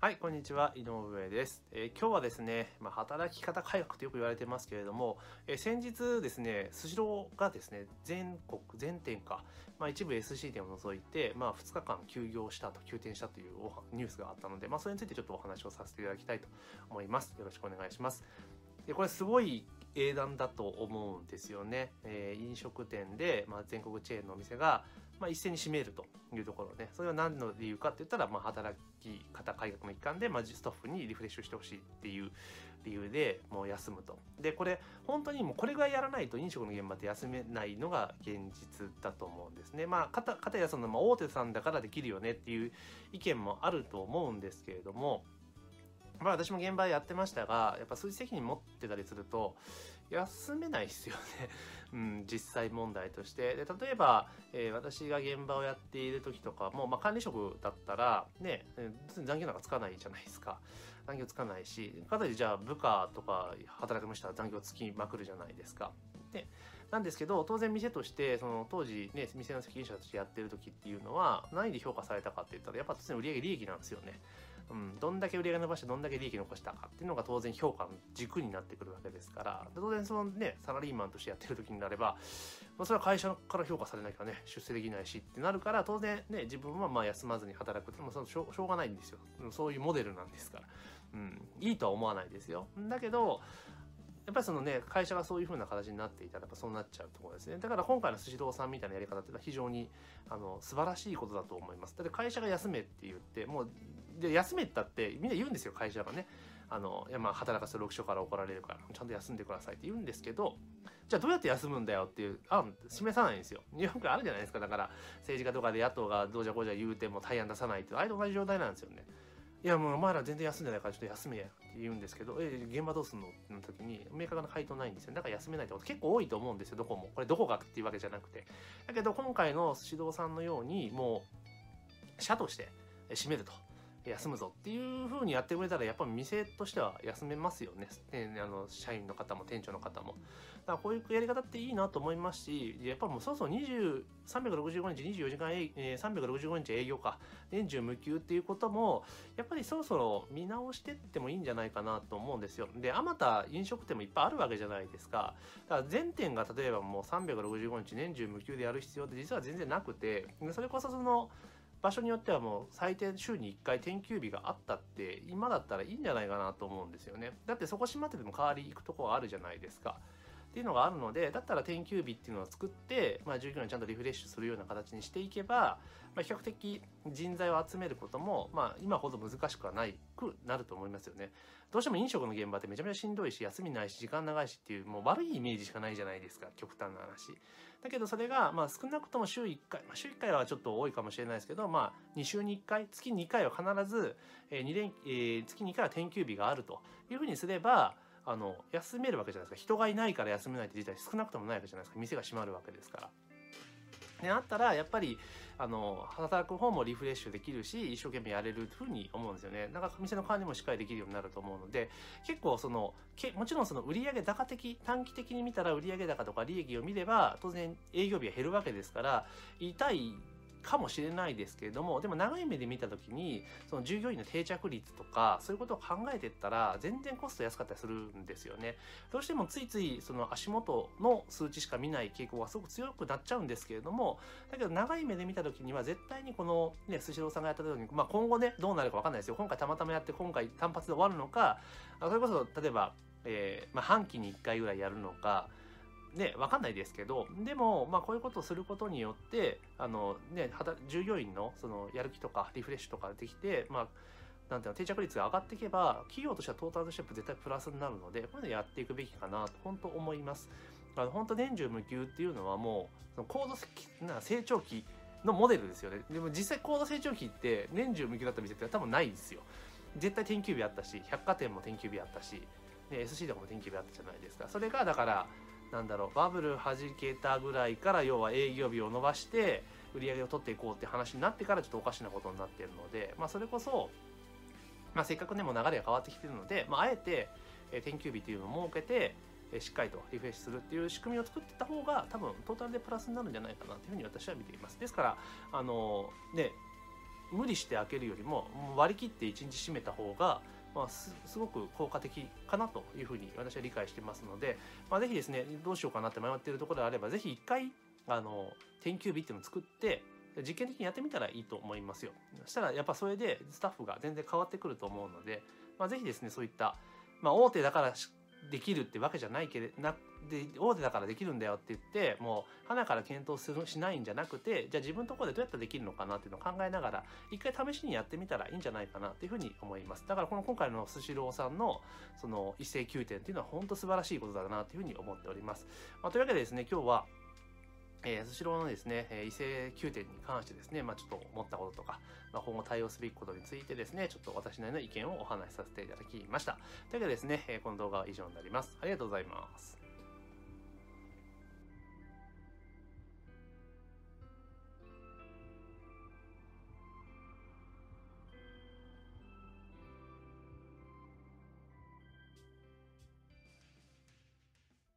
はい、こんにちは。井上です。えー今日はですね、まあ、働き方改革とよく言われてますけれども、えー先日ですね、スシローがですね、全国、全店か、まあ、一部 SC 店を除いて、まあ、2日間休業したと、休店したというニュースがあったので、まあ、それについてちょっとお話をさせていただきたいと思います。よろしくお願いします。でこれすごい英断だと思うんですよね。えー飲食店で、まあ、全国チェーンのお店が、まあ、一斉に閉めるというところね。それは何の理由かって言ったら、まあ、働き方改革の一環で、まあ、スタッフにリフレッシュしてほしいっていう理由でもう休むと。で、これ、本当にもうこれぐらいやらないと飲食の現場って休めないのが現実だと思うんですね。まあ、かた、かたやその、まあ、大手さんだからできるよねっていう意見もあると思うんですけれども、まあ私も現場やってましたが、やっぱ数字責任持ってたりすると、休めないですよね。うん、実際問題として。で、例えば、えー私が現場をやっている時とかも、まあ管理職だったら、ね、残業なんかつかないじゃないですか。残業つかないし、かといってじゃあ部下とか働きましたら残業つきまくるじゃないですか。で、なんですけど、当然店として、その当時ね、店の責任者としてやってる時っていうのは、何で評価されたかって言ったら、やっぱ当然売上利益なんですよね。うん、どんだけ売り上げ伸ばしてどんだけ利益残したかっていうのが当然評価の軸になってくるわけですから当然そのねサラリーマンとしてやってる時になれば、まあ、それは会社から評価されなきゃね出世できないしってなるから当然ね自分はまあ休まずに働くってもそのしょうしょうがないんですよそういうモデルなんですから、うん、いいとは思わないですよだけどやっぱりそのね、会社がそういう風な形になっていたら、やっぱそうなっちゃうところですね。だから今回のスシローさんみたいなやり方っていうのは非常に、あの、素晴らしいことだと思います。だって会社が休めって言って、もう、で、休めったってみんな言うんですよ、会社がね。あの、いや、まあ、働かせる6所から怒られるから、ちゃんと休んでくださいって言うんですけど、じゃあどうやって休むんだよっていう案、示さないんですよ。よくあるじゃないですか。だから、政治家とかで野党がどうじゃこうじゃ言うても対案出さないって、あれと同じ状態なんですよね。いやもうお前ら全然休んでないからちょっと休めやって言うんですけど、え、現場どうすんのっての時に明確な回答ないんですよ。だから休めないってこと結構多いと思うんですよ、どこも。これどこがっていうわけじゃなくて。だけど今回の指導さんのように、もう、社としてえ閉めると。休むぞっていう風にやってくれたらやっぱり店としては休めますよね。ねあの社員の方も店長の方も。だからこういうやり方っていいなと思いますし、やっぱもうそろそろ20 365日24時間営、えー365日営業か、年中無休っていうことも、やっぱりそろそろ見直してってもいいんじゃないかなと思うんですよ。で、あまた飲食店もいっぱいあるわけじゃないですか。だから全店が例えばもう365日年中無休でやる必要って実は全然なくて、それこそその、場所によってはもう最低週に1回天休日があったって今だったらいいんじゃないかなと思うんですよね。だってそこ閉まってても代わり行くとこはあるじゃないですか。っていうのがあるのでだったら天休日っていうのを作って、まあ、従業員ちゃんとリフレッシュするような形にしていけば、まあ、比較的人材を集めることも、まあ、今ほど難しくはないくなると思いますよね。どうしても飲食の現場ってめちゃめちゃしんどいし休みないし時間長いしっていうもう悪いイメージしかないじゃないですか極端な話。だけどそれが、まあ、少なくとも週1回、まあ、週1回はちょっと多いかもしれないですけど、まあ、2週に1回月2回は必ず、えー2連えー月に1回は天休日があるというふうにすればあの休めるわけじゃないですか。人がいないから休めないって事態少なくともないわけじゃないですか。店が閉まるわけですから。であったらやっぱりあの働く方もリフレッシュできるし一生懸命やれるふうに思うんですよね。だか店の管理もしっかりできるようになると思うので結構そのけもちろんその売上高的短期的に見たら売上高とか利益を見れば当然営業日は減るわけですから痛いかもしれないですけれどもでも長い目で見た時にその従業員の定着率とかそういうことを考えてったら全然コスト安かったりするんですよね。どうしてもついついその足元の数値しか見ない傾向がすごく強くなっちゃうんですけれどもだけど長い目で見た時には絶対にこのねスシローさんがやったように、まあ、今後ねどうなるかわかんないですよ。今回たまたまやって今回単発で終わるのかそれこそ例えば、えーまあ、半期に1回ぐらいやるのかね、わかんないですけど、でも、まあ、こういうことをすることによって、あの、ね、従業員の、その、やる気とか、リフレッシュとかできて、まあ、なんていうの、定着率が上がっていけば、企業としてはトータルとしては絶対プラスになるので、こういうのやっていくべきかなと、本当思います。あの、本当年中無休っていうのはもう、その高度な成長期のモデルですよね。でも実際高度成長期って年中無休だった店って多分ないですよ。絶対天休日あったし、百貨店も天休日あったし、ね、SC とかも天休日あったじゃないですか。それが、だから、なんだろうバブル弾けたぐらいから要は営業日を伸ばして売り上げを取っていこうって話になってからちょっとおかしなことになってるので、まあ、それこそ、まあ、せっかくねもう流れが変わってきてるので、まあ、あえて、えー天休日っていうのを設けて、えしっかりとリフレッシュするっていう仕組みを作ってた方が多分トータルでプラスになるんじゃないかなというふうに私は見ています。ですからあのね無理して開けるよりも割り切って1日閉めた方がまあ、すすごく効果的かなというふうに私は理解してますので、まあ、ぜひですねどうしようかなって迷っているところであればぜひ一回あの天休日っていうのを作って実験的にやってみたらいいと思いますよ。そしたらやっぱそれでスタッフが全然変わってくると思うので、まあ、ぜひですねそういった、まあ、大手だからしできるってわけじゃないけれなで大手だからできるんだよって言ってもう花から検討するしないんじゃなくてじゃあ自分のところでどうやったらできるのかなっていうのを考えながら一回試しにやってみたらいいんじゃないかなっていうふうに思います。だからこの今回のスシローさんのその一斉休店っていうのは本当素晴らしいことだなというふうに思っております、まあ、というわけでですね今日はえー、スシローのですね、えー、異性宮殿に関してですね、まあ、ちょっと思ったこととか、まあ、今後対応すべきことについてですね、ちょっと私なりの意見をお話しさせていただきました。というわけでですね、え、この動画は以上になります。ありがとうございます。